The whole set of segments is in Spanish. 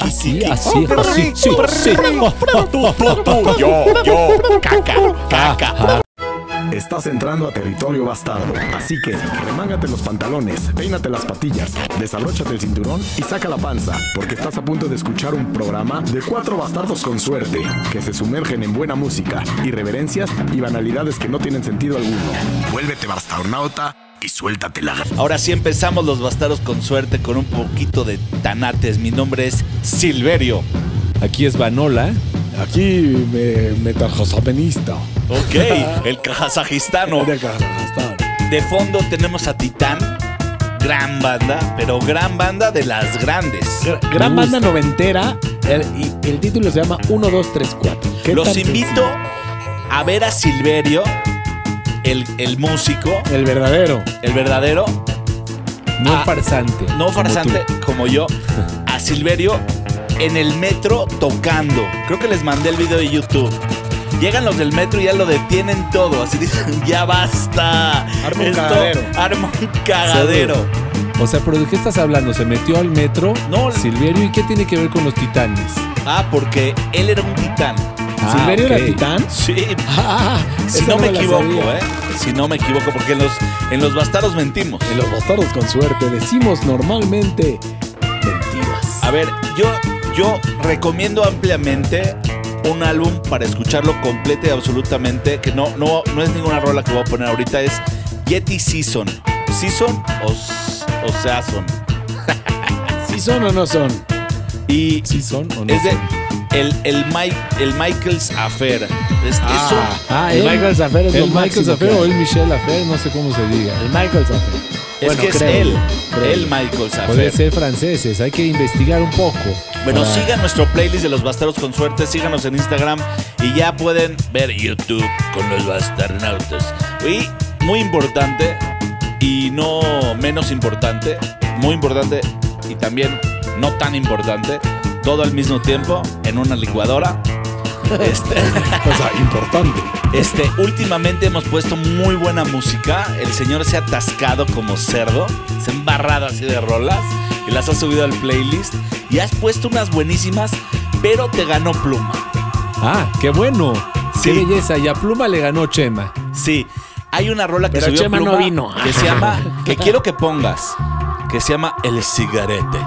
Así, así, así, sí, sí. Yo, yo, caca, caca. Estás entrando a territorio bastardo, así que remángate los pantalones, peínate las patillas, desabróchate el cinturón y saca la panza, porque estás a punto de escuchar un programa de cuatro bastardos con suerte, que se sumergen en buena música, irreverencias y banalidades que no tienen sentido alguno. Vuélvete bastarnauta y suéltatela. Ahora sí empezamos los bastardos con suerte con un poquito de tanates. Mi nombre es Silverio. Aquí es Vanola. Aquí me, metajazapenista. Ok, el kazajistano. De Kazajstán. De fondo tenemos a Titán. Gran banda, pero gran banda de las grandes. Gran Me banda noventera. el- y el título se llama 1, 2, 3, 4. ¿Qué Los invito a ver a Silverio, el, el músico? El verdadero. el verdadero, No Ah, farsante. no farsante como yo, a Silverio en el metro tocando. Creo que les mandé el video de YouTube. Llegan los del metro y ya lo detienen todo. Así dicen, ya basta. Arma un cagadero. Arma un cagadero. O sea, ¿pero de qué estás hablando? ¿Se metió al metro? No. Silverio, ¿y qué tiene que ver con los titanes? Ah, porque él era un titán. Ah, ¿Silverio era titán? Sí, Ah, si esa no me equivoco, sabía. ¿eh? Si no me equivoco, porque en los, en los bastardos mentimos. En los bastardos con suerte decimos normalmente mentiras. A ver, yo, yo recomiendo ampliamente un álbum para escucharlo completo y absolutamente, que no, no, no es ninguna rola que voy a poner ahorita, es Yeti Season. ¿Season o, o Season? ¿Sí son o no son? Y ¿Sí son o no es de son? el, el, Mike, el Michael's Affair. Es, es un- Ah, el- el Michael Zaffer es ¿El lo Michael máximo Zaffer que o el Michel Affair? No sé cómo se diga. El Michael Zaffer. es Bueno, que es él, creo. el Michael's Puede Affair. ser franceses, hay que investigar un poco. Bueno, Para- sigan nuestro playlist de los bastardos con suerte, síganos en Instagram y ya pueden ver YouTube con los bastarnautas. Y muy importante y no menos importante, muy importante y también no tan importante, todo al mismo tiempo en una licuadora. Este, O sea, importante. este, últimamente hemos puesto muy buena música. El señor se ha atascado como cerdo, se ha embarrado así de rolas y las ha subido al playlist. Y has puesto unas buenísimas, pero te ganó Pluma. Ah, qué bueno. Sí. Qué belleza. Y a Pluma le ganó Chema. Sí, hay una rola que Pero subió Chema no vino. que se llama, que quiero que pongas, que se llama El Cigarete.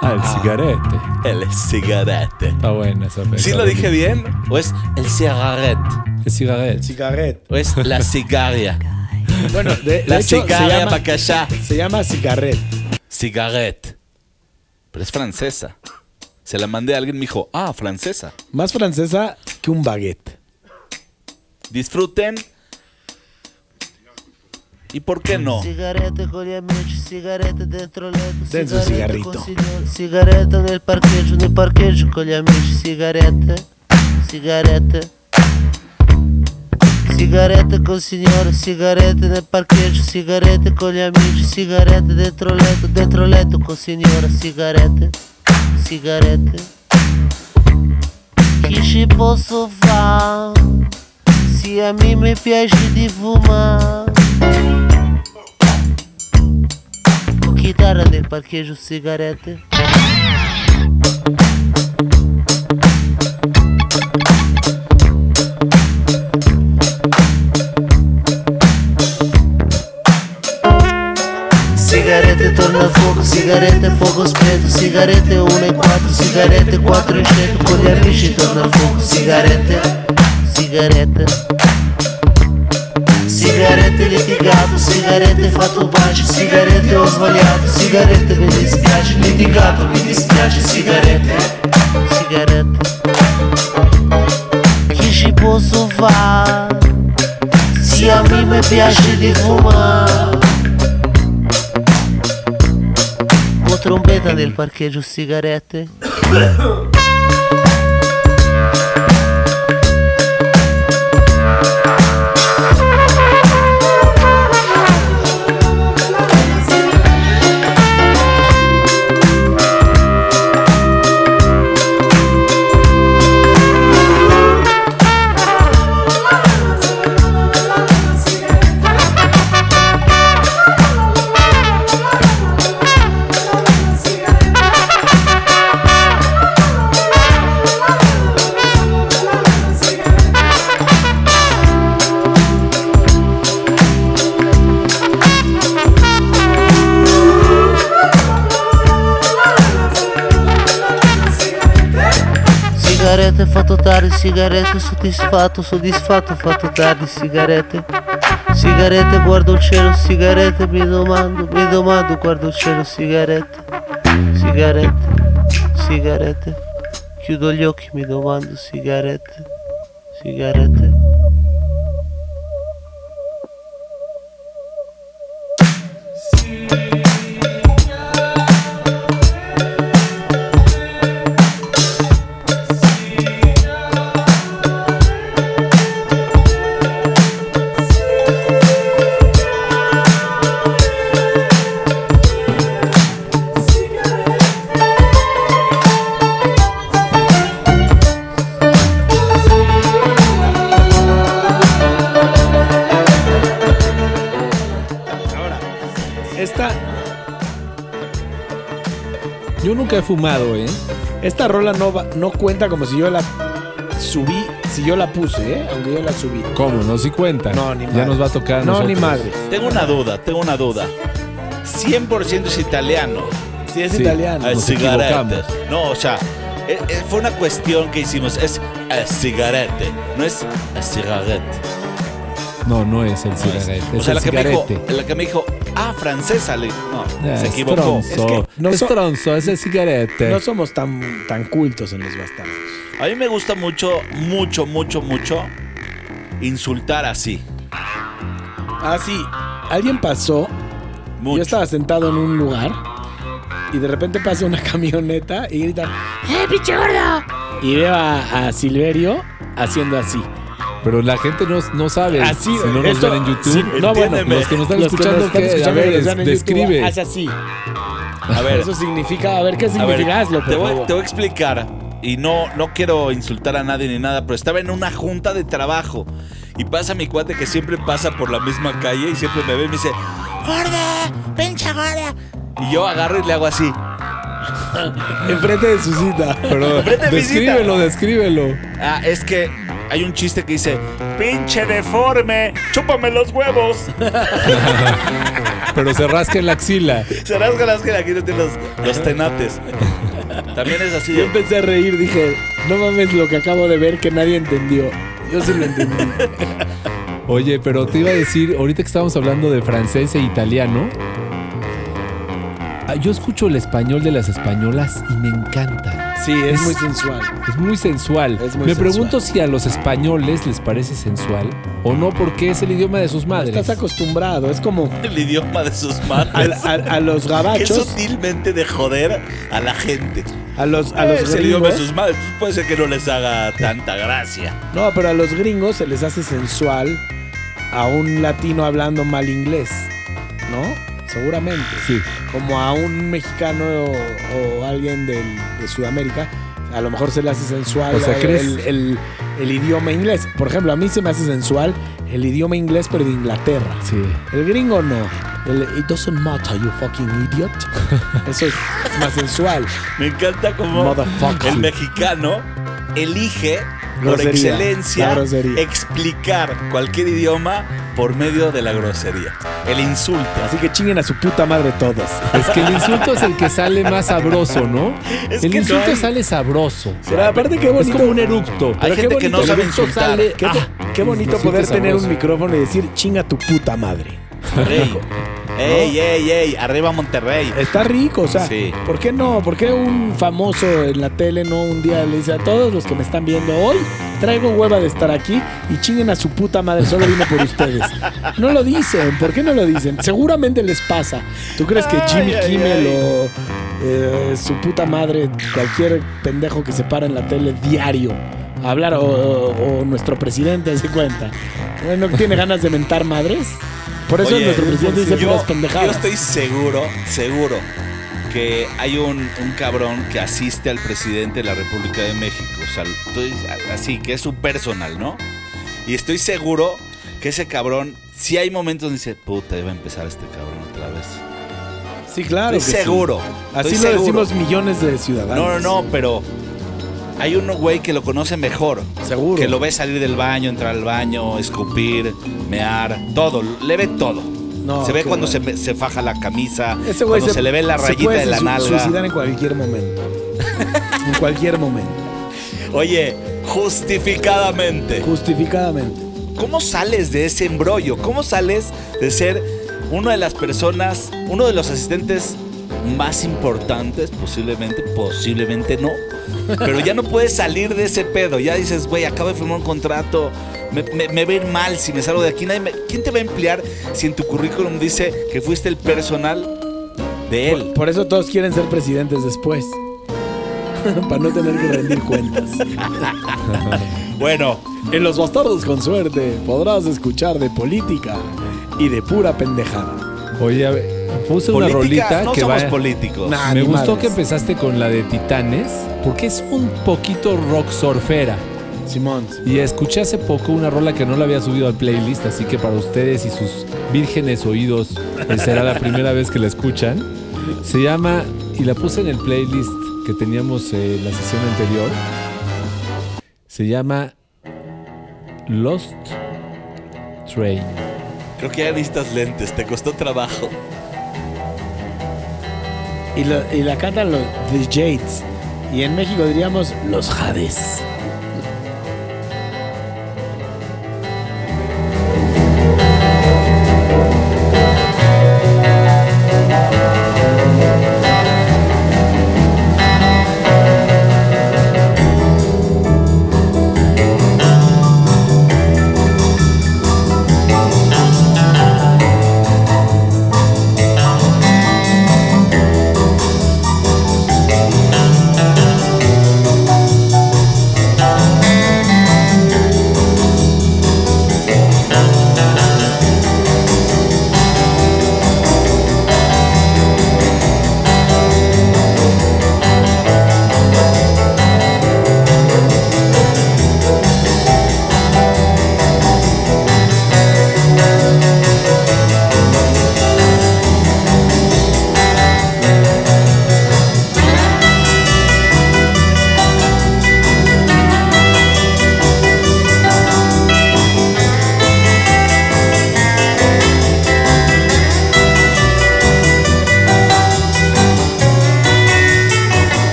Ah, el cigarete. El Cigarete. Está buena esa ¿Sí lo dije bien? ¿O es El Cigarette? El cigarete. Cigarret. ¿O es La Cigaria? Bueno, de, La de hecho, se cigarra llama, para allá. se llama cigarret. Cigarette. Pero es francesa. Se la mandé a alguien y me dijo, ah, francesa. Más francesa que un baguette. Disfruten. ¿Y por qué no? Sigarette con gli amici, sigarette dentro letto, su sigarette con signor, sigarette nel parcheggio, nel parcheggio con gli amici, sigarette, sigarette. Sigarette col signore, sigarette nel parcheggio, sigarette con gli amici, sigarette dentro letto, dentro letto col signore, sigarette, sigarette. Che ci posso fare? Se a me mi piace di fumare. Con chitarra nel parcheggio, sigarette. Sigarette torna a fuoco, sigarette fuoco spento, sigarette 1 e 4, sigarette 4 e 100, con gli amici torna a fuoco, sigarette, sigarette. Litigato, sigarette fatto bacio, sigarette ho sbagliato, sigarette mi dispiace, litigato mi dispiace, sigarette, sigarette. Che ci posso fare? Se a me mi piace di fumare. Con trombetta nel parcheggio sigarette. Sigarette, fatto tardi, sigarette, soddisfatto, soddisfatto, fatto tardi, sigarette. Sigarette, guardo il cielo, sigarette, mi domando, mi domando, guardo il cielo, sigarette. Sigarette, sigarette. Chiudo gli occhi, mi domando, sigarette, sigarette. Nunca he fumado, ¿eh? esta rola no, va- no cuenta como si yo la subí, si yo la puse, ¿eh? Aunque yo la subí. ¿Cómo? No, si cuenta. No, ni Ya madre. nos va a tocar. a No, nosotros. ni madre. Tengo una duda, tengo una duda. 100% es italiano. Si es Sí. italiano. Es Nos cigarette. equivocamos. No, o sea, eh, eh, fue una cuestión que hicimos. Es eh, cigarette, no es eh, cigarette. No, no es el No es. cigarette. o es sea, el la que, me dijo, la que me dijo, ah, francesa. Le, no, Ah, se es equivocó. tronzo. Es que no es so- tronzo, es el cigarette. No somos tan, tan cultos en los bastardos. A mí me gusta mucho, mucho, mucho, mucho insultar así. Ah, sí. Alguien pasó. Mucho. Yo estaba sentado en un lugar y de repente pasa una camioneta y grita ¡Eh, pinche gordo! Y veo a, a Silverio haciendo así. Pero la gente no, no sabe. Así, si no nos esto- ven en YouTube. sí, no, bueno, entiéndeme. los que nos están Los que escuchando, nos están escuchando a ver, ven en YouTube, describe. Haz así. A ver, Eso significa, a ver qué significa, hazlo, por te, voy, favor. te voy a explicar. Y no, no quiero insultar a nadie ni nada, pero estaba en una junta de trabajo. Y pasa mi cuate que siempre pasa por la misma calle y siempre me ve y me dice, ¡Gorda! ¡Pinche gorda! Y yo agarro y le hago así. Enfrente de su cita. Pero descríbelo, descríbelo. Ah, es que hay un chiste que dice, ¡Pinche deforme! ¡Chúpame los huevos! Pero se rasca en la axila. Se rasga las que aquí no tiene los, los tenates. También es así. Yo empecé a reír, dije, no mames lo que acabo de ver que nadie entendió. Yo sí lo entendí. Oye, pero te iba a decir, ahorita que estábamos hablando de francés e italiano, ah, yo escucho el español de las españolas y me encanta. Sí, es muy sensual. Es muy sensual. Es muy me sensual. pregunto si a los españoles les parece sensual o no, porque es el idioma de sus madres. Estás acostumbrado, es como el idioma de sus madres. a- a los gabachos, sutilmente de joder a la gente. a los, a los es el idioma de gringos. sus madres. Puede ser que no les haga tanta gracia. No, pero a los gringos se les hace sensual a un latino hablando mal inglés, ¿no? Seguramente. Sí. Como a un mexicano o, o alguien del- de Sudamérica, a lo mejor se le hace sensual O sea, el, ¿crees? el- el- el idioma inglés. Por ejemplo, a mí se me hace sensual el idioma inglés, pero de Inglaterra. Sí. El gringo no. El It doesn't matter, you fucking idiot. Eso es, es más sensual. Me encanta como Motherfucker. el mexicano elige por Grosería, excelencia explicar cualquier idioma por medio de la grosería. El insulto. Así que chinguen a su puta madre todos. Es que el insulto es el que sale más sabroso, ¿no? Es el que no insulto hay- sale sabroso. Pero aparte qué Es bonito. como un eructo. Hay Pero qué gente que no sabe insultar. sale- Qué, Ah, qué bonito poder tener un micrófono y decir chinga tu puta madre. ey, ey, ey, arriba Monterrey. Está rico, o sea, Sí. ¿por qué no? ¿Por qué un famoso en la tele no un día le dice a todos los que me están viendo hoy, traigo hueva de estar aquí y chinguen a su puta madre, solo vine por ustedes? No lo dicen, ¿por qué no lo dicen? Seguramente les pasa. ¿Tú crees que Ay, Jimmy ay, Kimmel ay. o eh, su puta madre, cualquier pendejo que se para en la tele diario a hablar o, o- o nuestro presidente se cuenta? ¿No tiene ganas de mentar madres? Por eso Oye, nuestro presidente dice yo, puras yo pendejadas. estoy seguro, seguro que hay un, un cabrón que asiste al presidente de la República de México. O sea, estoy así, que es su personal, ¿no? Y estoy seguro que ese cabrón, si hay momentos donde dice, puta, iba a empezar este cabrón otra vez. Sí, claro. estoy que sí. seguro. Así estoy lo seguro. decimos millones de ciudadanos. No, no, no, pero hay un güey que lo conoce mejor. Seguro. Que lo ve salir del baño, entrar al baño, escupir, mear, todo. Le ve todo. No, se ve cuando se, se faja la camisa, Ese cuando se, le ve la se rayita puede de la su- nalga. suicidar en cualquier momento. en cualquier momento. Oye, justificadamente. Justificadamente. ¿Cómo sales de ese embrollo? ¿Cómo sales de ser una de las personas, uno de los asistentes más importantes? Posiblemente, posiblemente no. Pero ya no puedes salir de ese pedo. Ya dices, güey, acabo de firmar un contrato. Me, me- me va a ir mal si me salgo de aquí. Nadie me- ¿Quién te va a emplear si en tu currículum dice que fuiste el personal de él? Por eso todos quieren ser presidentes después. Para no tener que rendir cuentas. Bueno, En Los Bastardos con Suerte podrás escuchar de política y de pura pendejada. Oye, a ver, puse una política, rolita no que somos va. políticos. Nah. Me ni gustó madres. que empezaste con la de Titanes, porque es un poquito rock surfera. Simón. Y escuché hace poco una rola que no la había subido al playlist, así que para ustedes y sus vírgenes oídos eh, será la primera vez que la escuchan. Se llama, y la puse en el playlist que teníamos eh, la sesión anterior, se llama Lost Train. Creo que ya necesitas lentes, te costó trabajo. Y, lo- y la cantan los The Jades. Y en México diríamos los Jades.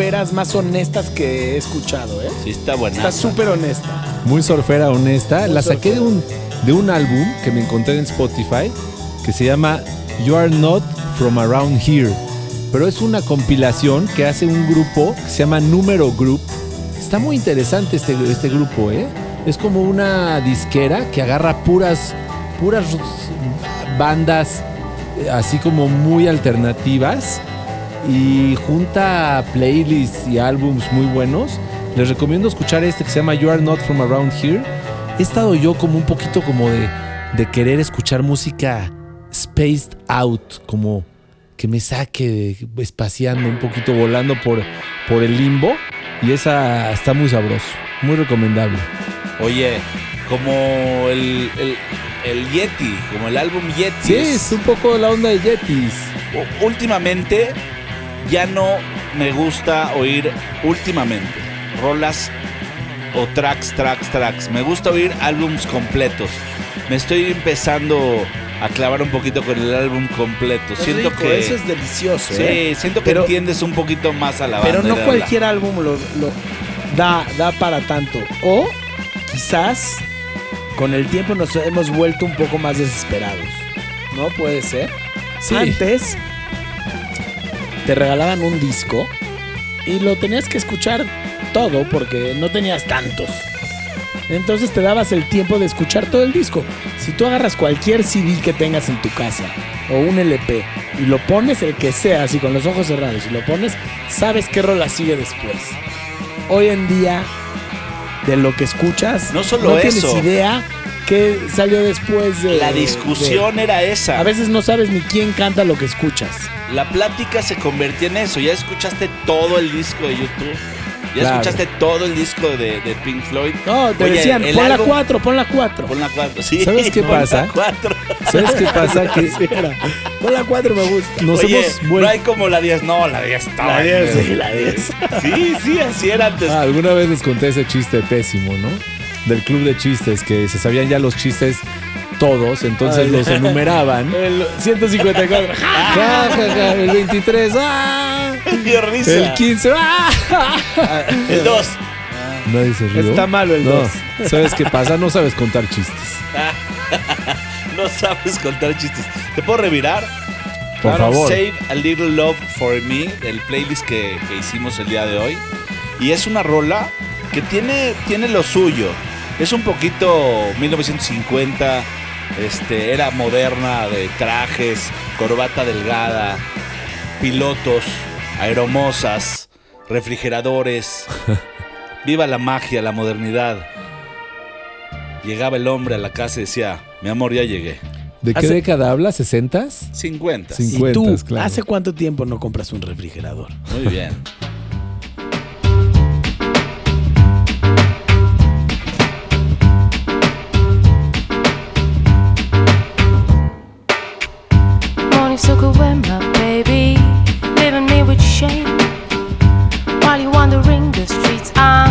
Más orferas, más honestas que he escuchado, ¿eh? Sí, está buena. Está súper honesta. Muy surfera, honesta. Muy la saqué de surfera. un, de un álbum que me encontré en Spotify que se llama You Are Not From Around Here. Pero es una compilación que hace un grupo que se llama Número Group. Está muy interesante este, este grupo, ¿eh? Es como una disquera que agarra puras, puras bandas eh, así como muy alternativas y junta playlists y álbums muy buenos. Les recomiendo escuchar este que se llama You Are Not From Around Here. He estado yo como un poquito como de, de querer escuchar música spaced out, como que me saque espaciando un poquito, volando por, por el limbo. Y esa está muy sabroso, muy recomendable. Oye, como el, el, el Yeti, como el álbum Yeti. Sí, es un poco la onda de Yetis. Últimamente ya no me gusta oír últimamente rolas o tracks, tracks, tracks. Me gusta oír álbums completos. Me estoy empezando a clavar un poquito con el álbum completo. siento Rico, que eso es delicioso, sí, ¿eh? siento que Pero- entiendes un poquito más a la Pero banda. no y la- cualquier álbum lo, lo da, da para tanto. O quizás con el tiempo nos hemos vuelto un poco más desesperados. ¿No puede ser? Sí. Antes te regalaban un disco y lo tenías que escuchar todo porque no tenías tantos. Entonces te dabas el tiempo de escuchar todo el disco. Si tú agarras cualquier CD que tengas en tu casa o un LP y lo pones el que sea, así con los ojos cerrados, y lo pones, sabes qué rola sigue después. Hoy en día, de lo que escuchas, No solo tienes eso. idea qué salió después de. La discusión de- era esa. a veces no sabes ni quién canta lo que escuchas. La plática se convertía en eso. Ya escuchaste todo el disco de YouTube. ¿Ya Claro. escuchaste todo el disco de, de Pink Floyd? No, te Oye, decían, pon la álbum- 4, pon la 4. Pon la 4, sí. ¿Sabes qué pon la pasa? cuatro. ¿Sabes qué pasa? Que Pon la 4, me gusta. nos Oye, hemos no hay como la 10. No, la 10 estaba. La 10, en- sí, la 10. Sí, sí, así era antes. Ah, alguna vez les conté ese chiste pésimo, ¿no? Del club de chistes, que se sabían ya los chistes todos, entonces Ay. los enumeraban. El 154. Ja, ja, ja, el 23, ¡ah! El 15, ¡ah! El 2. Nadie se rió. Está malo el No, 2. ¿sabes qué pasa? No sabes contar chistes. No sabes contar chistes. ¿Te puedo revirar? Por Claro, favor. Save a Little Love for Me, el playlist que, que hicimos el día de hoy. Y es una rola que tiene, tiene lo suyo. Es un poquito 1950, este, era moderna de trajes, corbata delgada, pilotos, aeromosas, refrigeradores. Viva la magia, la modernidad. Llegaba el hombre a la casa y decía, mi amor, ya llegué. ¿De qué Hace- década hablas? ¿60s? 50. Sí. ¿Y 50, tú, claro. hace cuánto tiempo no compras un refrigerador? Muy bien. Morning took away my baby, leaving me with shame. While you're wandering the streets, I'm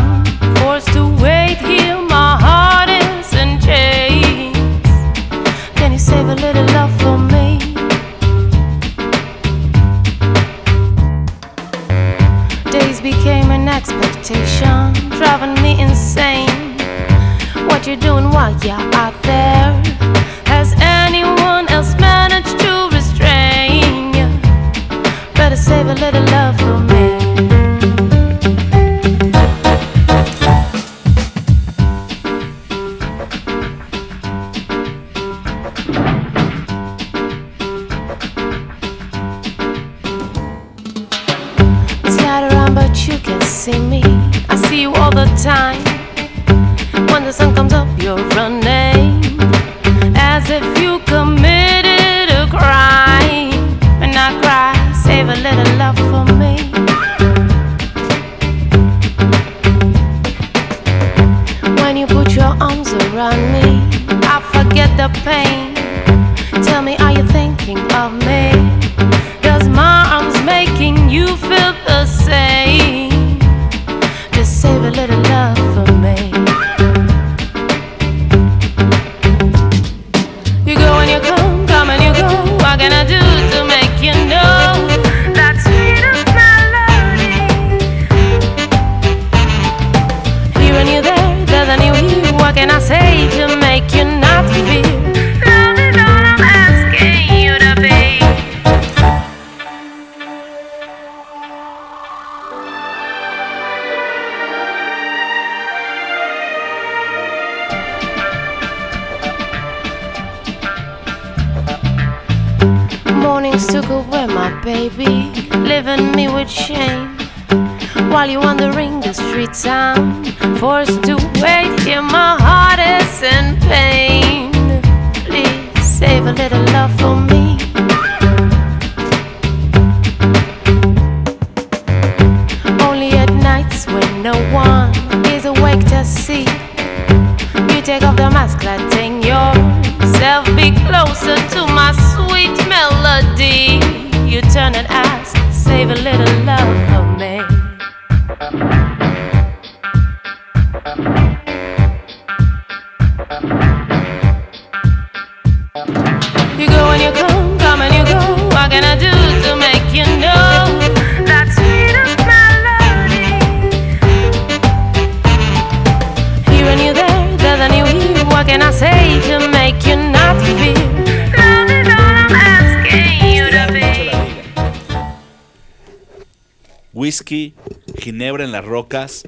Whisky, ginebra en las rocas,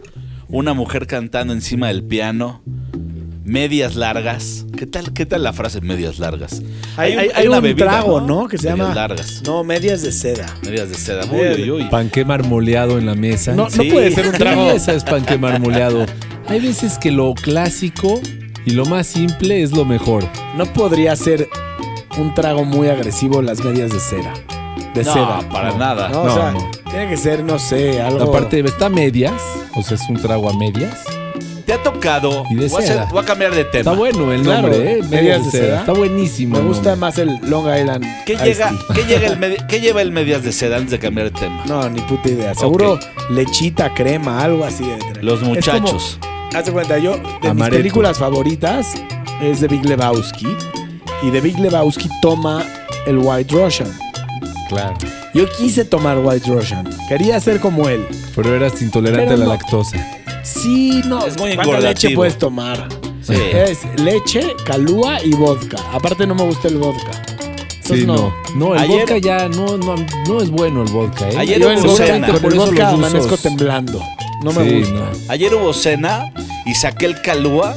una mujer cantando encima del piano, medias largas. ¿Qué tal, qué tal la frase medias largas? Hay, un- hay- hay una un bebida, trago, ¿no? Que se Medias llama. largas. No, medias de seda. Medias de seda. Uy, Medias- uy, uy. Panqué marmoleado en la mesa. No, Sí. no puede ser un ¿Qué trago. mesa es panqué marmoleado? Hay veces que lo clásico y lo más simple es lo mejor. No podría ser un trago muy agresivo las medias de cera. De No, seda. para No. nada. No, o No, sea, no. Tiene que ser, no sé, algo. Aparte, está a medias, o sea, es un trago a medias. ¿Te ha tocado? Y de voy, a hacer- seda. voy a cambiar de tema. Está bueno el Claro, nombre, ¿eh? medias de seda. Está buenísimo. Me el gusta nombre. más el Long Island. ¿Qué, Iced llega, Tea. ¿qué, llega el medi- ¿Qué lleva el medias de seda antes de cambiar de tema? No, ni puta idea. Seguro lechita, crema, algo así de Los Es como- muchachos. Haz de cuenta, yo, de mis Amaretto. películas favoritas es de Big Lebowski. Y de Big Lebowski toma el White Russian. Claro. Yo quise tomar White Russian. Quería ser como él. Pero eras intolerante Pero a la no. lactosa. Sí, no. Es muy ¿Cuánta leche puedes tomar? Sí. Es leche, calúa y vodka. Aparte no me gusta el vodka. Entonces, Sí, no. No, el Ayer- vodka ya no, no, no es bueno el vodka, ¿eh? Ayer Yo hubo vodka, cena. Por el eso vodka los amanezco temblando. No me Sí, gusta. no. Ayer hubo cena y saqué el calúa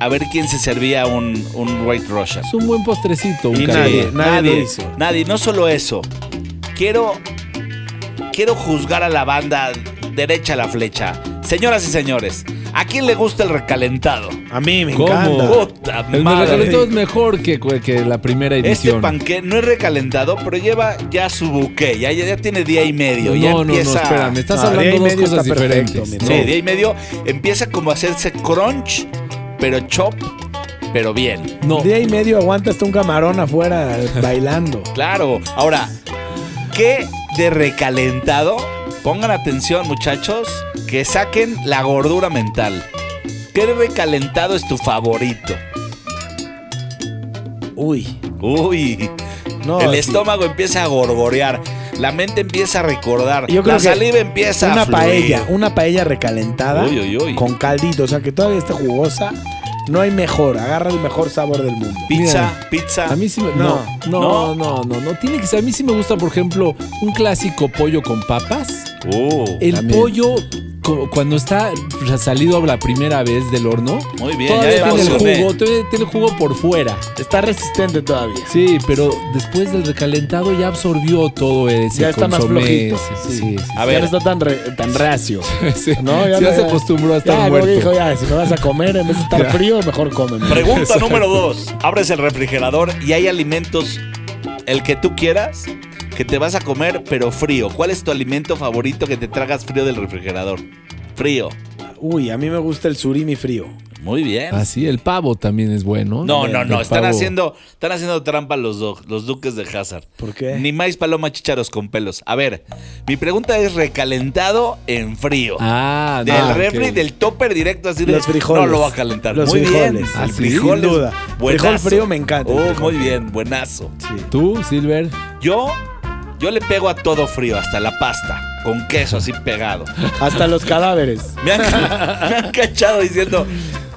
a ver quién se servía un, un White Russian. Es un buen postrecito. Un Y nadie, nadie nadie, lo hizo. nadie, no solo eso. Quiero, quiero juzgar a la banda derecha a la flecha. Señoras y señores, ¿a quién le gusta el recalentado? A mí me ¿Cómo? encanta. Puta El madre. recalentado es mejor que, que la primera Este edición. panqué no es recalentado, pero lleva ya su buque, ya, ya, ya tiene día y medio. ya no, no, no, empieza, espérame. Estás No, día y hablando dos cosas perfecto, diferentes. Sí, No. día y medio empieza como a hacerse crunch, pero chop, pero bien. No. Día y medio aguanta hasta un camarón afuera bailando. Claro. Ahora, ¿qué de recalentado? Pongan atención, muchachos, que saquen la gordura mental. ¿Qué de recalentado es tu favorito? Uy. Uy, No, el sí. estómago empieza a gorgorear, la mente empieza a recordar, Yo creo la que saliva empieza Una a fluir. paella, una paella recalentada Uy, uy, uy. con caldito, o sea que todavía está jugosa. No hay mejor, agarra el mejor sabor del mundo. Pizza, Mira, pizza. A mí sí me. No. No, no, no, no, no. Tiene que ser. A mí sí me gusta, por ejemplo, un clásico pollo con papas. Uh, El También. pollo, cuando está salido la primera vez del horno, muy bien, ya todavía tiene el jugo, todavía tiene el jugo por fuera. Está resistente todavía. Sí, pero después del recalentado ya absorbió todo ese Ya está más flojito. Sí. sí, sí, A ya ver. no está tan, re- tan reacio. sí. No, ya, se acostumbró a estar ya, muerto. dijo, ya, si me vas a comer, en vez de estar frío, mejor cómeme. Pregunta número dos. Abres el refrigerador y hay alimentos, el que tú quieras, que te vas a comer, pero frío. ¿Cuál es tu alimento favorito que te tragas frío del refrigerador? Frío. Uy, a mí me gusta el surimi frío. Muy bien. Ah, sí, el pavo también es bueno. No, no, no. Están haciendo, están haciendo trampa los, do- los duques de Hazard. ¿Por qué? Ni más paloma chícharos con pelos. A ver, mi pregunta es recalentado en frío. Ah, no, del refri, del topper directo así de. Los frijoles. No lo va a calentar. Los muy bien. frijoles. Ah, El sí, frijol sin duda. buenazo. Frijol frío me encanta, Oh, muy bien, buenazo. Sí. ¿Tú, Silver? Yo, yo le pego a todo frío, hasta la pasta, con queso así pegado. Hasta los cadáveres. Me han, me han cachado diciendo,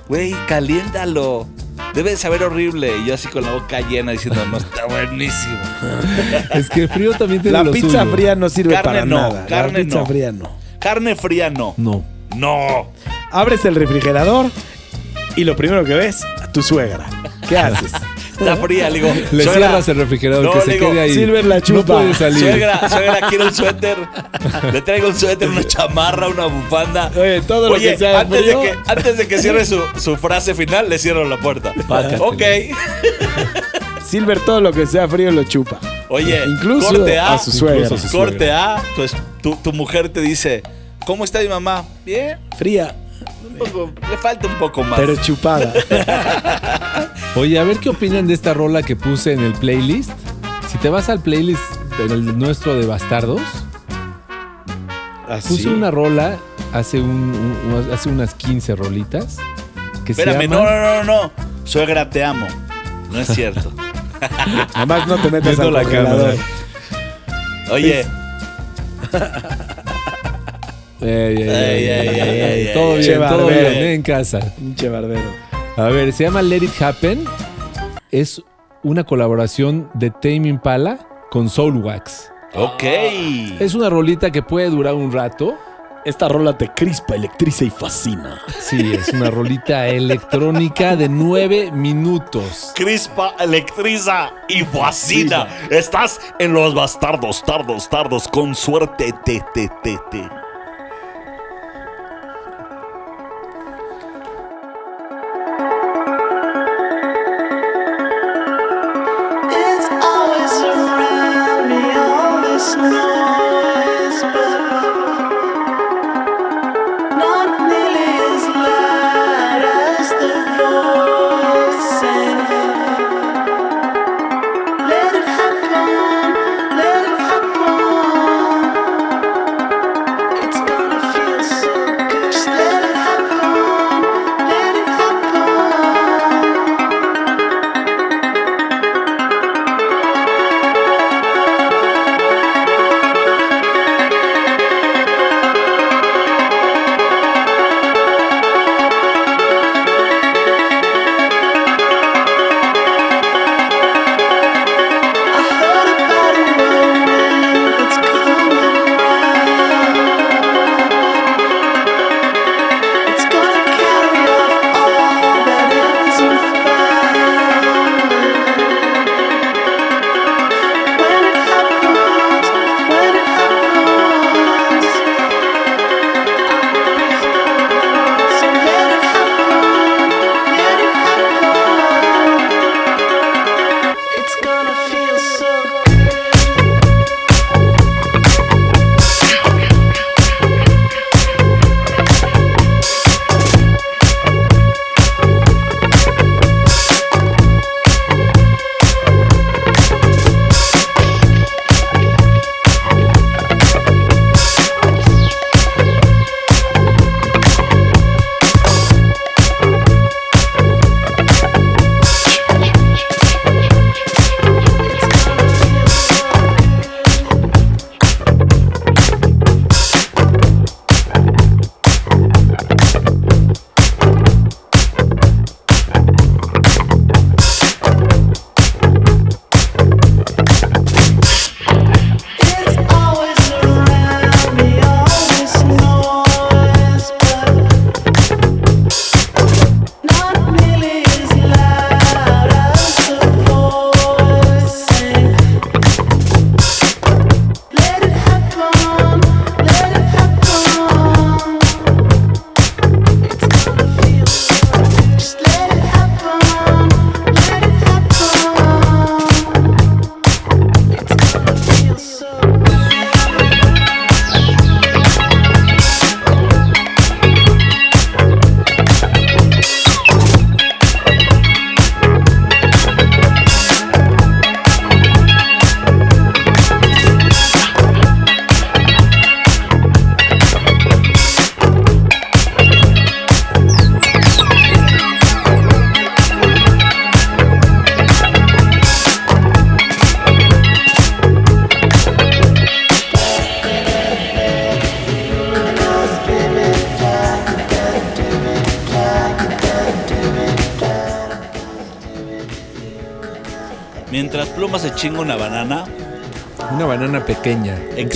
güey, caliéntalo. Debe de saber horrible. Y yo así con la boca llena diciendo, no, está buenísimo. Es que el frío también tiene La lo pizza suyo. fría no sirve Carne para no, nada. carne la pizza no. fría no. Carne fría no. No. No. Abres el refrigerador y lo primero que ves, a tu suegra. ¿Qué haces? Está fría, le digo. Le "Suegra, cierras el refrigerador No, que se digo, quede ahí. Silver la No chupa. puede salir. Suegra, suegra, quiero un suéter. Le traigo un suéter, una chamarra, una bufanda. Oye, todo lo Oye, que sea antes, frío. de que, antes de que cierre su, su frase final, le cierro la puerta. Ok. Silver todo lo que sea frío lo chupa. Oye, Incluso corte A. a su suegra. a su corte A. Tu, es- tu, tu mujer te dice, ¿cómo está mi mamá? Bien. Fría, Un poco, le falta un poco más. pero chupada. Oye, a ver qué opinan de esta rola que puse en el playlist. Si te vas al playlist del nuestro de Bastardos, Así. puse una rola hace, un, un- hace unas 15 rolitas. Que Espérame, se no, llama, no, no, no. Suegra, te amo. No es cierto. Además no te metas al la cámara. Oye, Ey, ey, ey, todo bien, todo bien, en casa. Pinche barbero. A ver, se llama Let It Happen. Es una colaboración de Tame Impala con Soulwax. ok. Es una rolita que puede durar un rato. Esta rola te crispa, electriza y fascina. Sí, es una rolita electrónica de nueve minutos. Crispa, electriza y fascina. Estás en los bastardos, tardos, tardos, con suerte, te, te, te, te.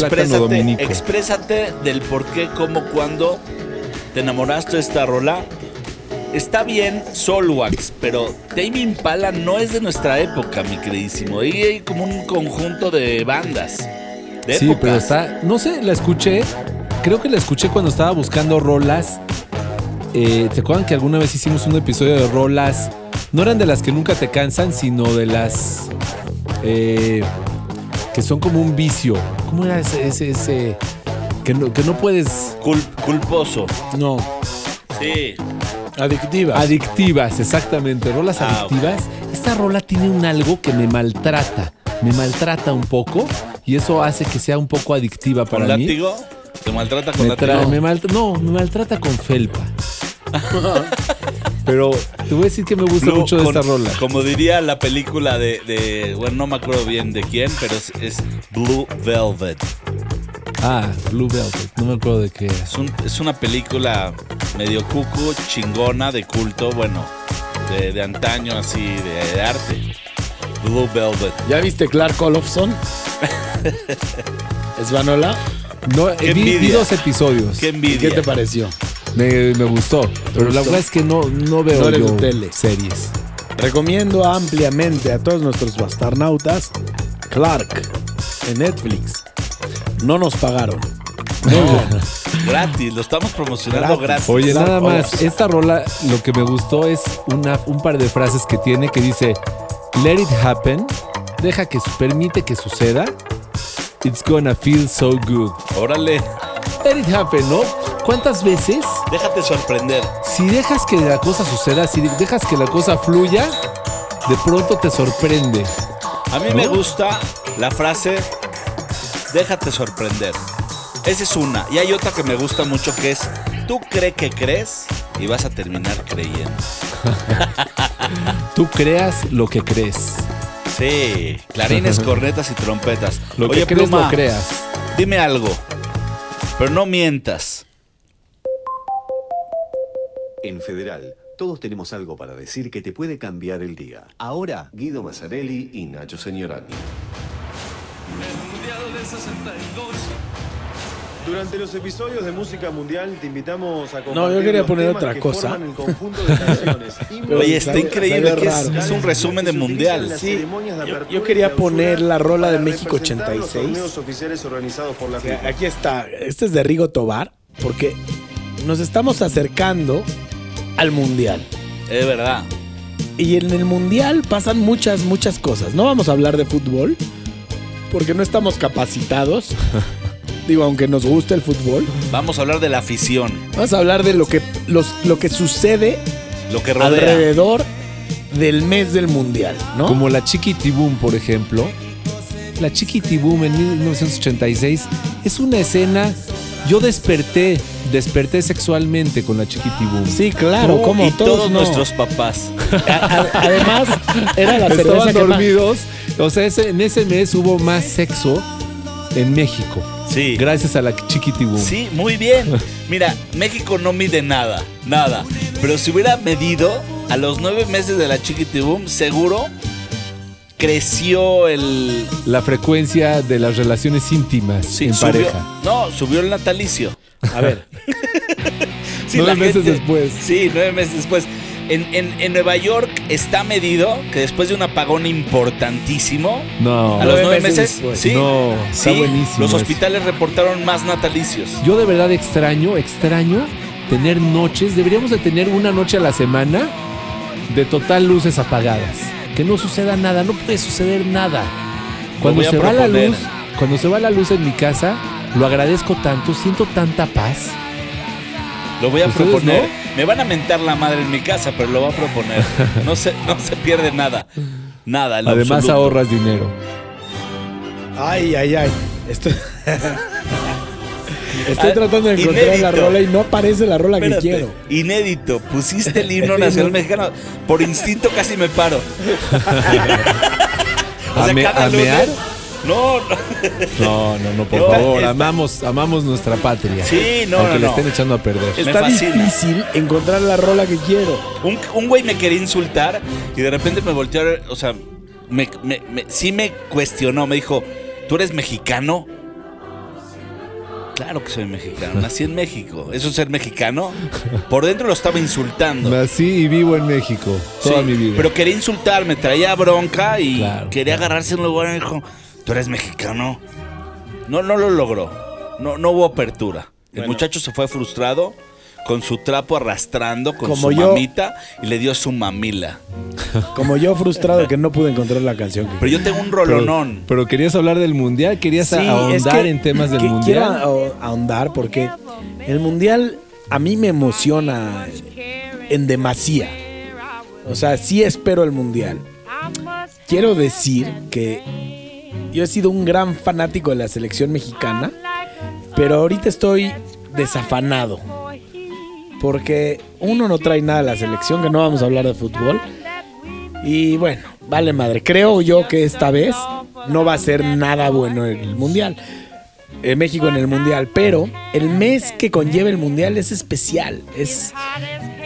Exprésate, exprésate del por qué, cómo, cuándo te enamoraste de esta rola. Está bien Solwax, pero Tame Impala no es de nuestra época, mi queridísimo. Y hay como un conjunto de bandas. De sí, épocas. pero está. No sé, la escuché. Creo que la escuché cuando estaba buscando rolas. Eh, ¿Te acuerdan que alguna vez hicimos un episodio de rolas? No eran de las que nunca te cansan, sino de las. eh, que son como un vicio. ¿Cómo era ese? ese, ese que, no, que no puedes. Cul- culposo. No, Sí. adictivas. Adictivas, exactamente. Rolas Ah, adictivas. Esta rola tiene un algo que me maltrata. Me maltrata un poco. Y eso hace que sea un poco adictiva ¿Con para mí. látigo? ¿Te maltrata con Me látigo? me no, me maltrata con felpa. Pero te voy a decir que me gusta Blue mucho de con- esta rola. Como diría la película de, de- Bueno, no me acuerdo bien de quién, pero es, es Blue Velvet. Ah, Blue Velvet. No me acuerdo de qué. Es, un- es una película medio cucu, chingona, de culto, bueno, de, de antaño, así, de, de arte. Blue Velvet. ¿Ya viste Clark Olofsson? ¿Es Vanola? No, Qué vi, dos episodios. Qué ¿Y envidia. qué te pareció? Me, me gustó. Pero la verdad es que no, no veo No yo tele. series. Recomiendo ampliamente a todos nuestros bastarnautas Clark en Netflix. No nos pagaron. Bueno. Gratis, lo estamos promocionando Gratis. gratis. Oye, nada más, esta rola lo que me gustó es una, un par de frases que tiene que dice, let it happen, deja que, permite que suceda, it's gonna feel so good. Órale, Let it happen, ¿no? ¿Cuántas veces, déjate sorprender. si dejas que la cosa suceda, si dejas que la cosa fluya, de pronto te sorprende? A mí ¿No? me gusta la frase, déjate sorprender. Esa es una. Y hay otra que me gusta mucho que es, tú cree que crees y vas a terminar creyendo. Tú creas lo que crees. Sí, clarines, cornetas y trompetas. Lo Oye, que crees Pluma, lo creas. Dime algo, pero no mientas. En Federal, todos tenemos algo para decir que te puede cambiar el día. Ahora, Guido Mazzarelli y Nacho Señorani. Durante los episodios de Música Mundial te invitamos a compartir No, yo quería poner otra que cosa. Oye, está increíble que es, raro. es un resumen de que se utilizan en mundial. Sí, yo- yo quería poner la rola de México representar los 86. torneos oficiales organizados por la. Aquí está. Este es de Rigo Tobar. Porque nos estamos acercando al Mundial. Es verdad. Y en el Mundial pasan muchas, muchas cosas. No vamos a hablar de fútbol. Porque no estamos capacitados. Digo, aunque nos guste el fútbol. Vamos a hablar de la afición, Vamos a hablar de lo que, los, lo que sucede lo que rodea. alrededor del mes del Mundial, ¿no? Como la Chiquitibum, por ejemplo. La Chiquitibum en 1986 es una escena. Yo desperté, desperté sexualmente con la Chiquitibum. Sí, claro, Tú como y todos no. nuestros papás. A- a- además, era la cerveza Estaban que más- dormidos. O sea, ese- en ese mes hubo más sexo en México. Sí. Gracias a la Chiquitibum. Sí, muy bien. Mira, México no mide nada, nada. Pero si hubiera medido, a los nueve meses de la Chiquitibum, seguro creció el... La frecuencia de las relaciones íntimas sí, en subió- pareja. No, subió el natalicio. A ver, Sí, Nueve meses después. Sí, nueve meses después. En, en- en Nueva York está medido que después de un apagón importantísimo, No. a los Nueve meses sí, No, está sí, buenísimo los eso. hospitales reportaron más natalicios. Yo de verdad extraño, extraño tener noches. Deberíamos de tener una noche a la semana de total luces apagadas. Que no suceda nada, no puede suceder nada. Cuando se va la luz, cuando se va la luz en mi casa, lo agradezco tanto, siento tanta paz. Lo voy a ¿Ustedes proponer. no? Me van a mentar la madre en mi casa, pero lo voy a proponer. No se, no se pierde nada. Nada. Además absoluto. ahorras dinero. ay, ay, ay. Estoy, Estoy Ah, tratando de encontrar la rola y no aparece la rola Espérate, que quiero. Inédito. Pusiste el himno nacional mexicano. Por instinto casi me paro. O sea, ¿A me- cada a lunes- mear? No, no. No, no, no, por favor. está- Amamos, amamos nuestra patria. Sí, no, Aunque no, le no. estén echando a perder. Está difícil encontrar la rola que quiero. Un, un güey me quería insultar y de repente me volteó a ver, o sea, me, me- me- sí me cuestionó. Me dijo, ¿tú eres mexicano? Claro que soy mexicano. Nací en México. ¿Eso es ser mexicano? Por dentro lo estaba insultando. Nací y vivo en México toda Sí, mi vida. Pero quería insultarme, traía bronca y Claro. quería agarrarse en lugar y me dijo, ¿tú eres mexicano? No, no lo logró. No, no hubo apertura. El muchacho se fue frustrado con su trapo arrastrando con Como su yo. mamita y le dio su mamila. Como yo frustrado que no pude encontrar la canción. que- Pero yo tengo un rolonón. pero querías hablar del mundial, querías Sí, es ahondar que- en temas del que mundial. Quiero aho- ahondar porque el mundial a mí me emociona en demasía. O sea, sí espero el mundial. Quiero decir que yo he sido un gran fanático de la selección mexicana, pero ahorita estoy desafanado. Porque uno no trae nada a la selección, que no vamos a hablar de fútbol. Y bueno, vale madre. Creo yo que esta vez no va a ser nada bueno el mundial. Eh, México en el mundial. Pero el mes que conlleva el mundial es especial. Es,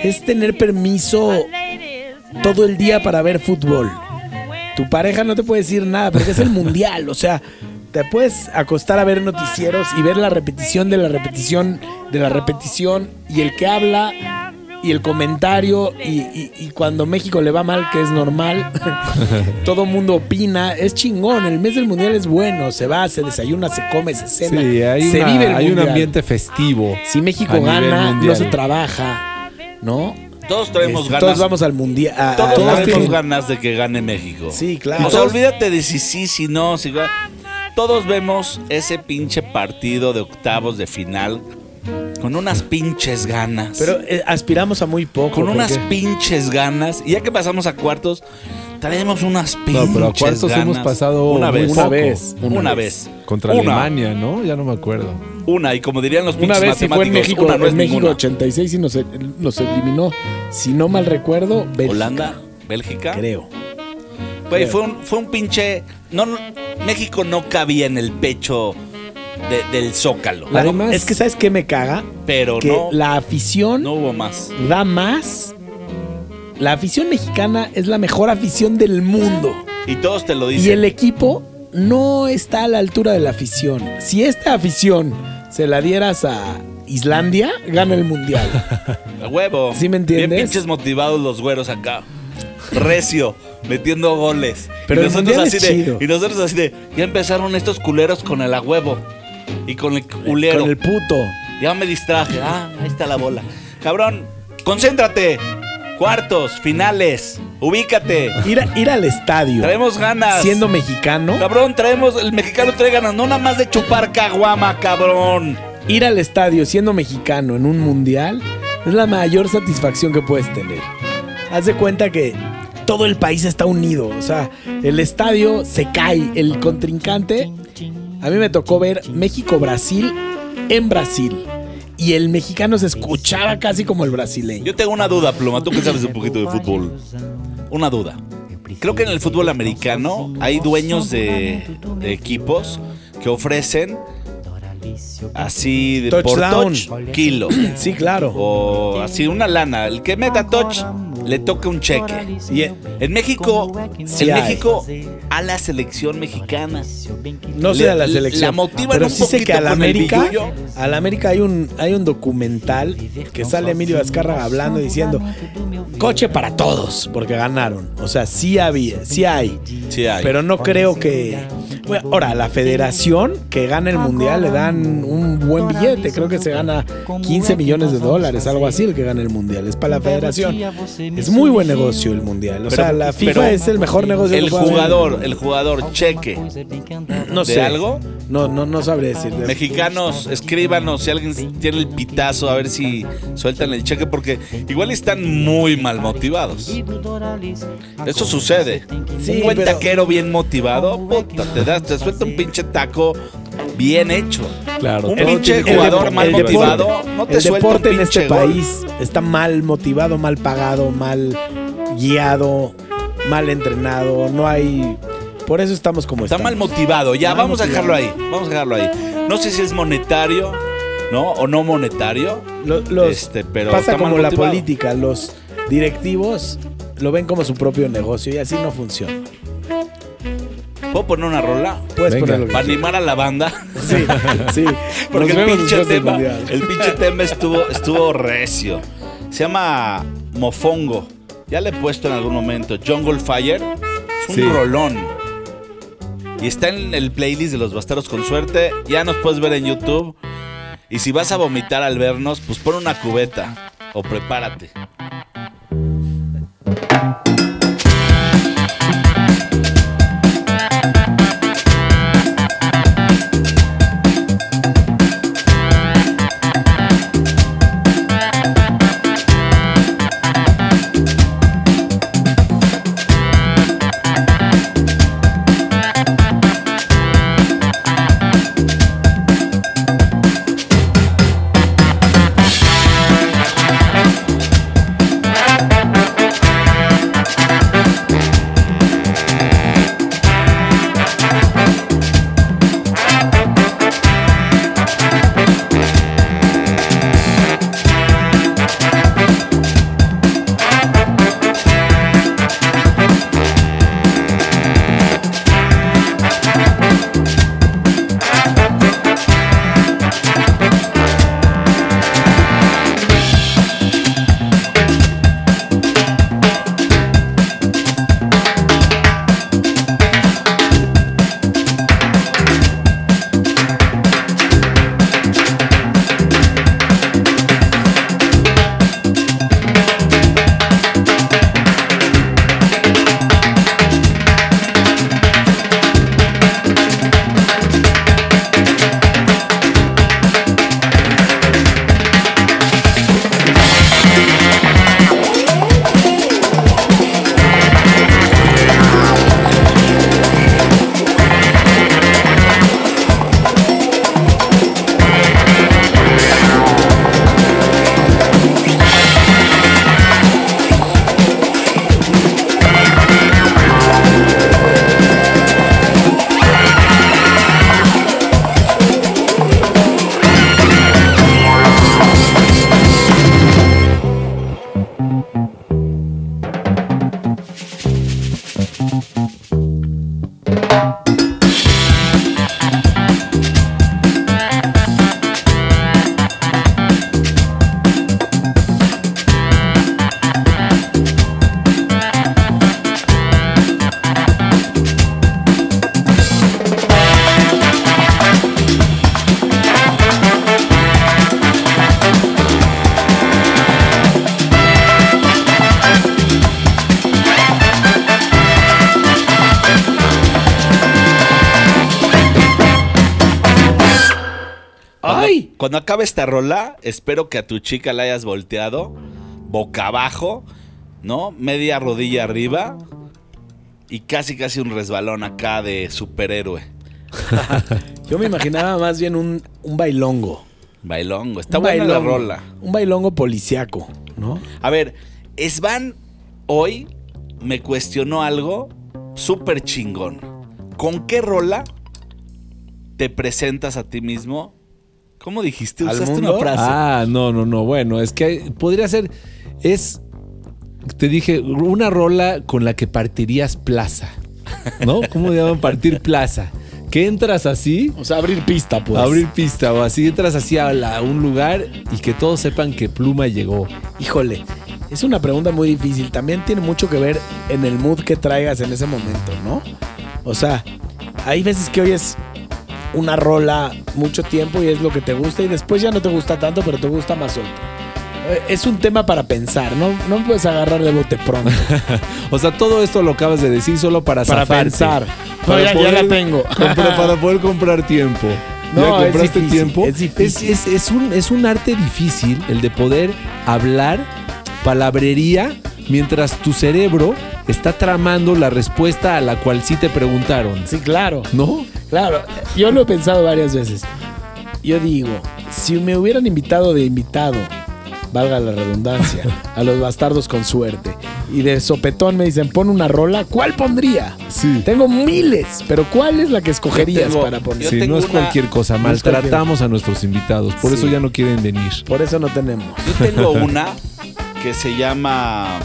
es tener permiso todo el día para ver fútbol. Tu pareja no te puede decir nada porque es el mundial. O sea, te puedes acostar a ver noticieros y ver la repetición de la repetición de la repetición y el que habla y el comentario y, y- y cuando México le va mal, que es normal, todo mundo opina, es chingón, el mes del mundial es bueno, se va, se desayuna, se come, se cena, Sí, hay, se una- vive el hay un ambiente festivo. Si México gana, no se trabaja, ¿no? Todos traemos Este, ganas. Todos vamos al mundial. a- Todos tienen- ganas de que gane México. Sí, claro. O sea, olvídate de si sí, si no, si Todos vemos ese pinche partido de octavos de final con unas pinches ganas. Pero eh, aspiramos a muy poco. con unas pinches ganas. Y ya que pasamos a cuartos, traemos unas pinches No, pero a cuartos ganas. hemos pasado una vez. Una vez. Una, vez. Contra Una. Alemania, ¿no? Ya no me acuerdo. Una, y como dirían los Una pinches vez sí fue en México, una no en México ninguna. 86 y nos, nos eliminó. Si no mal recuerdo, Bélgica. Holanda, Bélgica. Creo. Güey, fue un, fue un pinche. No, no- México no cabía en el pecho de- del Zócalo. Además- es que ¿sabes qué me caga? Pero que no, la afición no hubo más. da más. La afición mexicana es la mejor afición del mundo. Y todos te lo Y dicen. el equipo no está a la altura de la afición. Si esta afición se la dieras a Islandia, gana el mundial. A huevo. ¿Sí me entiendes? Bien pinches motivados los güeros acá. Recio, metiendo goles. Pero y nosotros así de. chido. Y nosotros así de. Ya empezaron estos culeros con el a huevo. Y con el culero. Con el puto. Ya me distraje. Ah, ahí está la bola. Cabrón, concéntrate. Cuartos, finales. Ubícate. Ir, a- ir al estadio Traemos ganas. siendo mexicano. Cabrón, traemos. El mexicano trae ganas. No nada más de chupar caguama, cabrón. Ir al estadio siendo mexicano en un mundial es la mayor satisfacción que puedes tener. Haz de cuenta que todo el país está unido. O sea, el estadio se cae. El contrincante. A mí me tocó ver México-Brasil en Brasil. Y el mexicano se escuchaba casi como el brasileño. Yo tengo una duda, Pluma. Tú que sabes un poquito de fútbol. Una duda. Creo que en el fútbol americano hay dueños de, de equipos que ofrecen así de por touch kilo. Sí, claro. O así una lana. El que meta touch le toca un cheque. Y, En México, Sí en hay. México a la selección mexicana. No sé a la selección. la motivan pero un sí sé que a la América, a la América hay un, hay un documental que sale Emilio Azcárraga hablando diciendo coche para todos porque ganaron. O sea, sí había, sí hay. Sí hay. Pero no creo que. Bueno, ahora, la federación que gana el mundial le dan un buen billete. Creo que se gana 15 millones de dólares, algo así, el que gana el mundial. Es para la federación. Es muy buen negocio el mundial. O sea, Pero- la FIFA es el mejor negocio el que puede haber. jugador, el jugador cheque. no ¿de sé. algo? No, no, no sabré decir. Mexicanos, escríbanos si alguien tiene el pitazo, a ver si sueltan el cheque, porque igual están muy mal motivados. Eso sucede. Sí, un buen pero- taquero bien motivado, puta, te, te suelta un pinche taco bien hecho. Claro. Un pinche jugador mal el motivado, deporte- no te el suelta deporte un en este gol. país está mal motivado, mal pagado, mal guiado, mal entrenado. No hay. Por eso estamos como Está estamos. mal motivado. Ya, Mal vamos a dejarlo ahí. Vamos a dejarlo ahí. No sé si es monetario, ¿no? O no monetario. Los- Este, pero pasa está como la política. Los directivos lo ven como su propio negocio y así no funciona. ¿Puedo poner una rola? Puedes Venga. ponerlo. Para animar a la banda. Sí, sí. Porque el pinche, tema, el pinche tema estuvo, estuvo recio. Se llama Mofongo. Ya le he puesto en algún momento. Jungle Fire. Es un Sí. rolón. Y está en el playlist de los bastardos con suerte. Ya nos puedes ver en YouTube. Y si vas a vomitar al vernos, pues pon una cubeta. O prepárate. Cuando acabe esta rola, espero que a tu chica la hayas volteado boca abajo, ¿no? Media rodilla arriba y casi casi un resbalón acá de superhéroe. Yo me imaginaba más bien un, un bailongo. Bailongo. Está Un buena la rola. Un bailongo policiaco, ¿no? A ver, Svan hoy me cuestionó algo súper chingón. ¿Con qué rola te presentas a ti mismo? ¿Cómo dijiste? ¿Al Usaste mundo? una frase. Ah, no, no, no. Bueno, es que podría ser. Es. Te dije, una rola con la que partirías plaza. ¿No? ¿Cómo llaman partir plaza? Que entras así, O sea, abrir pista, pues. abrir pista o así, entras así a la- a un lugar y que todos sepan que Pluma llegó. Híjole, es una pregunta muy difícil. También tiene mucho que ver en el mood que traigas en ese momento, ¿no? O sea, hay veces que oyes una rola mucho tiempo y es lo que te gusta y después ya no te gusta tanto, pero te gusta más otra. Eh, Es un tema para pensar, no, no puedes agarrar de bote pronto. O sea, todo esto lo acabas de decir solo para para zafarte. pensar. Para No, ya, ya poder la tengo. para poder comprar tiempo. No, ¿Ya es compraste difícil, tiempo? es difícil. Es, es un, es un arte difícil el de poder hablar palabrería mientras tu cerebro está tramando la respuesta a la cual sí te preguntaron. Sí, claro. ¿No? Claro, yo lo he pensado varias veces. Yo digo, si me hubieran invitado de invitado, valga la redundancia, a los bastardos con suerte, y de sopetón me dicen, pon una rola, ¿cuál pondría? Sí. Tengo miles, pero ¿cuál es la que escogerías tengo- para poner? Sí, no es una- cualquier cosa. no Maltratamos a nuestros invitados. Por Sí. eso ya no quieren venir. Por eso no tenemos. Yo tengo una que se llama.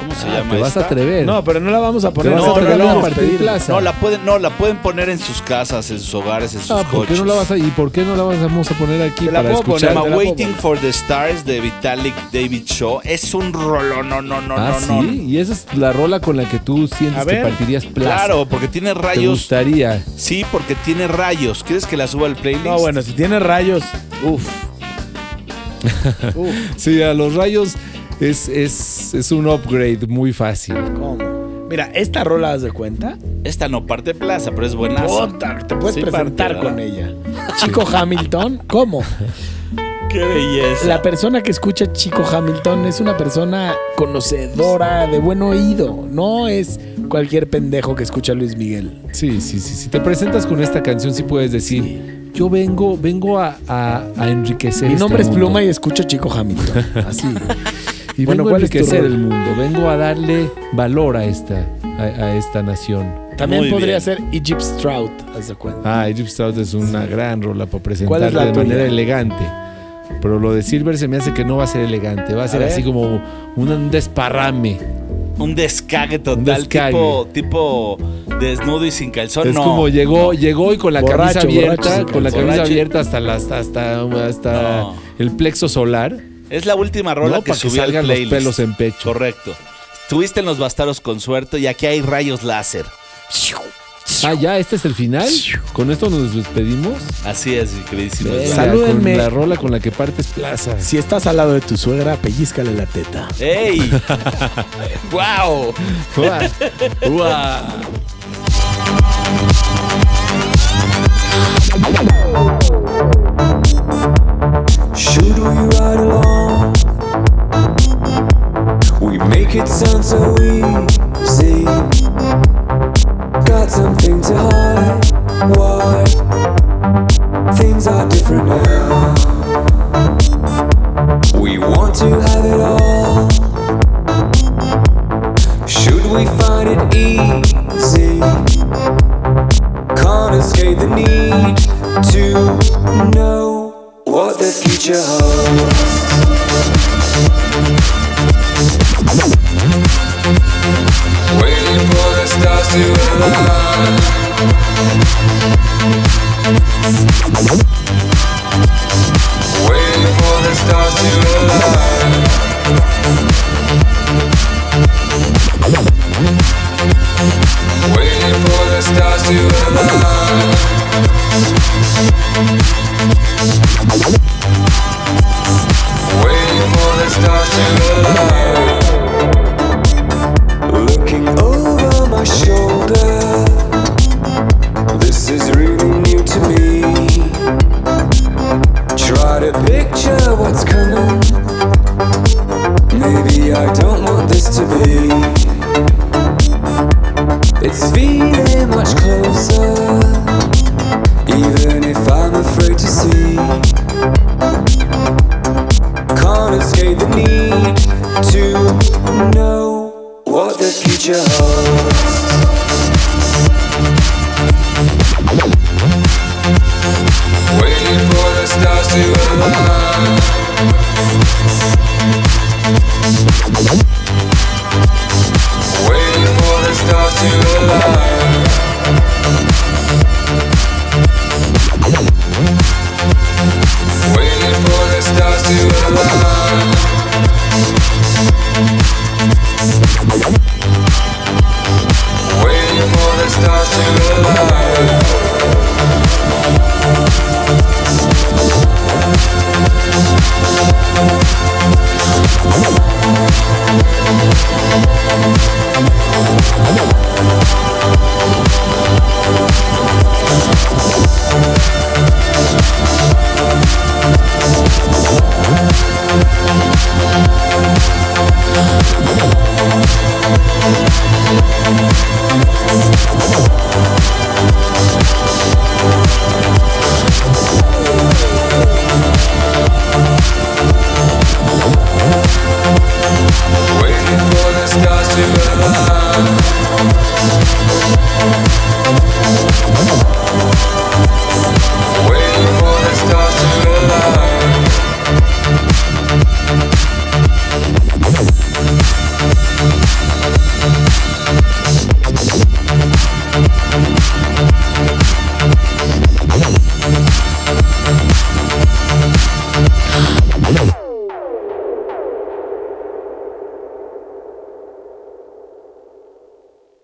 ¿Cómo se Ah, llama te vas a esta. atrever. No, pero no la vamos a te poner. vas a no, no, a no, partir plaza. No, la pueden, no, la pueden poner en sus casas, en sus hogares, en sus Ah, ¿por qué coches. no la vas a, ¿Y por qué no la vamos a poner aquí Te la para puedo poner, Se llama te la Waiting poner. for the Stars de Vitalik David Shaw. Es un rollo, no, no, no, ah, no, sí, no. y esa es la rola con la que tú sientes A que ver. partirías plaza. Claro, porque tiene ¿Te rayos. gustaría? Sí, porque tiene rayos. ¿Quieres que la suba al playlist? No, bueno, si tiene rayos, uff. Uf, Sí, a los rayos es, es, es un upgrade muy fácil. ¿cómo? Mira, esta rola, haz de cuenta. Esta no parte plaza, pero es buena. Te puedes Sí, presentar parte, con ella. Chico Hamilton, ¿cómo? Qué belleza. La persona que escucha Chico Hamilton es una persona conocedora, de buen oído. No es cualquier pendejo que escucha a Luis Miguel. Sí, sí, sí. Si te presentas con esta canción, sí puedes decir, yo vengo, vengo a, a- a enriquecer Mi este nombre es mundo. Pluma y escucho Chico Hamilton. Así. Y Bueno, vengo a ¿cuál es rol? el mundo. Vengo a darle valor a esta, a, a esta nación. También Muy podría bien. ser Egypt Strout, haz de cuenta. Ah, Egypt Stout es una gran rola para ¿Cuál presentarte es la de tuya? manera elegante. Pero lo de Silver se me hace que no va a ser elegante, va a ser así como un, un desparrame. Un descague total, Un descague. Tipo, tipo desnudo y sin calzón. es no, como llegó, no. llegó y con la Borracho, camisa abierta, borracho, con la camisa Borracho. abierta hasta la- hasta hasta, hasta No. el plexo solar, Es la última rola ¿no? que para que al los pelos en pecho. Correcto. Estuviste en los bastaros con suerte y aquí hay rayos láser. Ah, ya, este es el final. Con esto nos despedimos. Así es, mi queridísimo. Salúdenme. Con la rola con la que partes plaza. Si estás al lado de tu suegra, pellizcale la teta. ¡Ey! ¡Wow! Should we ride along? We make it sound so easy. Got something to hide. Why? Things are different now. We want to have it all. Should we find it easy? Can't escape the need to future holds. Waiting for the stars to align. Waiting for the stars to align. Waiting for the stars to align.